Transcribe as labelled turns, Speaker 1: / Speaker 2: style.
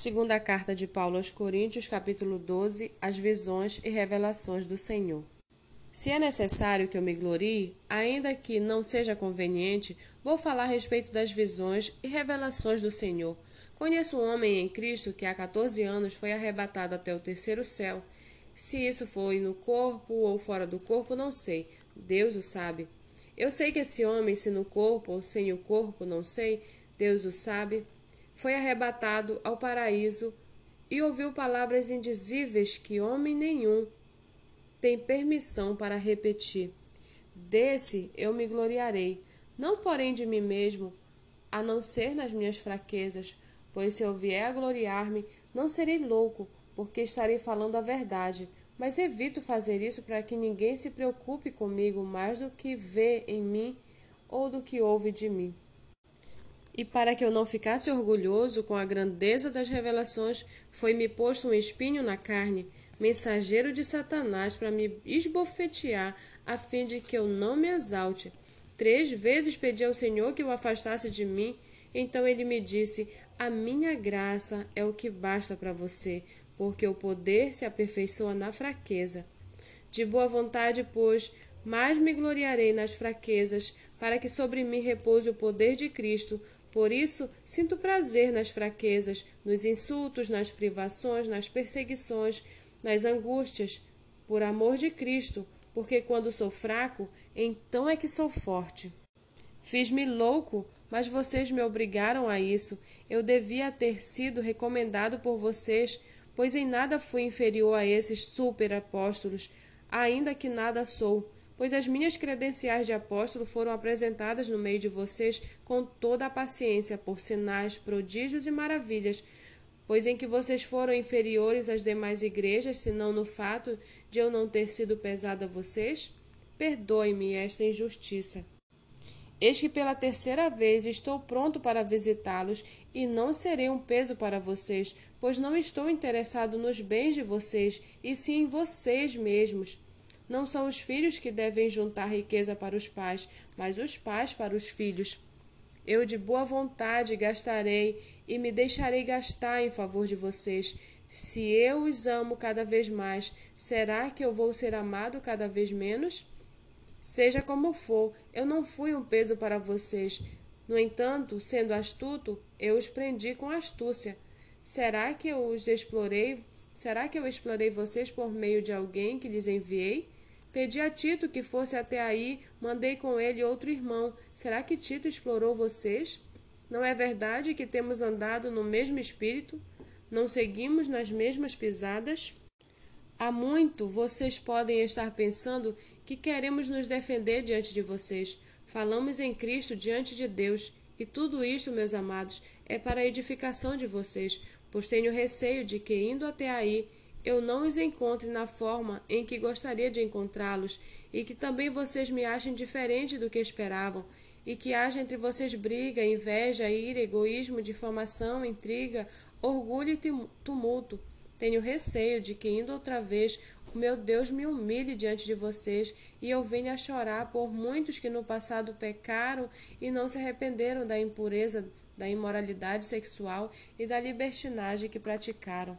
Speaker 1: Segunda carta de Paulo aos Coríntios, capítulo 12, as visões e revelações do Senhor. Se é necessário que eu me glorie, ainda que não seja conveniente, vou falar a respeito das visões e revelações do Senhor. Conheço um homem em Cristo que há 14 anos foi arrebatado até o terceiro céu. Se isso foi no corpo ou fora do corpo, não sei. Deus o sabe. Eu sei que esse homem, se no corpo ou sem o corpo, não sei, Deus o sabe foi arrebatado ao paraíso e ouviu palavras indizíveis que homem nenhum tem permissão para repetir. Desse eu me gloriarei, não porém de mim mesmo, a não ser nas minhas fraquezas, pois se eu vier a gloriar-me, não serei louco, porque estarei falando a verdade. Mas evito fazer isso para que ninguém se preocupe comigo mais do que vê em mim ou do que ouve de mim. E para que eu não ficasse orgulhoso com a grandeza das revelações, foi-me posto um espinho na carne, mensageiro de Satanás, para me esbofetear, a fim de que eu não me exalte. Três vezes pedi ao Senhor que o afastasse de mim. Então ele me disse: A minha graça é o que basta para você, porque o poder se aperfeiçoa na fraqueza. De boa vontade, pois, mais me gloriarei nas fraquezas, para que sobre mim repouse o poder de Cristo. Por isso, sinto prazer nas fraquezas, nos insultos, nas privações, nas perseguições, nas angústias, por amor de Cristo, porque quando sou fraco, então é que sou forte. Fiz-me louco, mas vocês me obrigaram a isso. Eu devia ter sido recomendado por vocês, pois em nada fui inferior a esses superapóstolos, ainda que nada sou pois as minhas credenciais de apóstolo foram apresentadas no meio de vocês com toda a paciência, por sinais, prodígios e maravilhas, pois em que vocês foram inferiores às demais igrejas, senão no fato de eu não ter sido pesado a vocês? Perdoe-me esta injustiça. Eis que pela terceira vez estou pronto para visitá-los e não serei um peso para vocês, pois não estou interessado nos bens de vocês, e sim em vocês mesmos. Não são os filhos que devem juntar riqueza para os pais, mas os pais para os filhos. Eu de boa vontade gastarei e me deixarei gastar em favor de vocês. Se eu os amo cada vez mais, será que eu vou ser amado cada vez menos? Seja como for, eu não fui um peso para vocês. No entanto, sendo astuto, eu os prendi com astúcia. Será que eu os explorei? Será que eu explorei vocês por meio de alguém que lhes enviei? Pedi a Tito que fosse até aí, mandei com ele outro irmão. Será que Tito explorou vocês? Não é verdade que temos andado no mesmo espírito? Não seguimos nas mesmas pisadas? Há muito vocês podem estar pensando que queremos nos defender diante de vocês. Falamos em Cristo diante de Deus, e tudo isto, meus amados, é para a edificação de vocês, pois tenho receio de que, indo até aí, eu não os encontre na forma em que gostaria de encontrá-los, e que também vocês me achem diferente do que esperavam, e que haja entre vocês briga, inveja, ira, egoísmo, difamação, intriga, orgulho e tumulto. Tenho receio de que, indo outra vez, o meu Deus me humilhe diante de vocês e eu venha a chorar por muitos que no passado pecaram e não se arrependeram da impureza, da imoralidade sexual e da libertinagem que praticaram.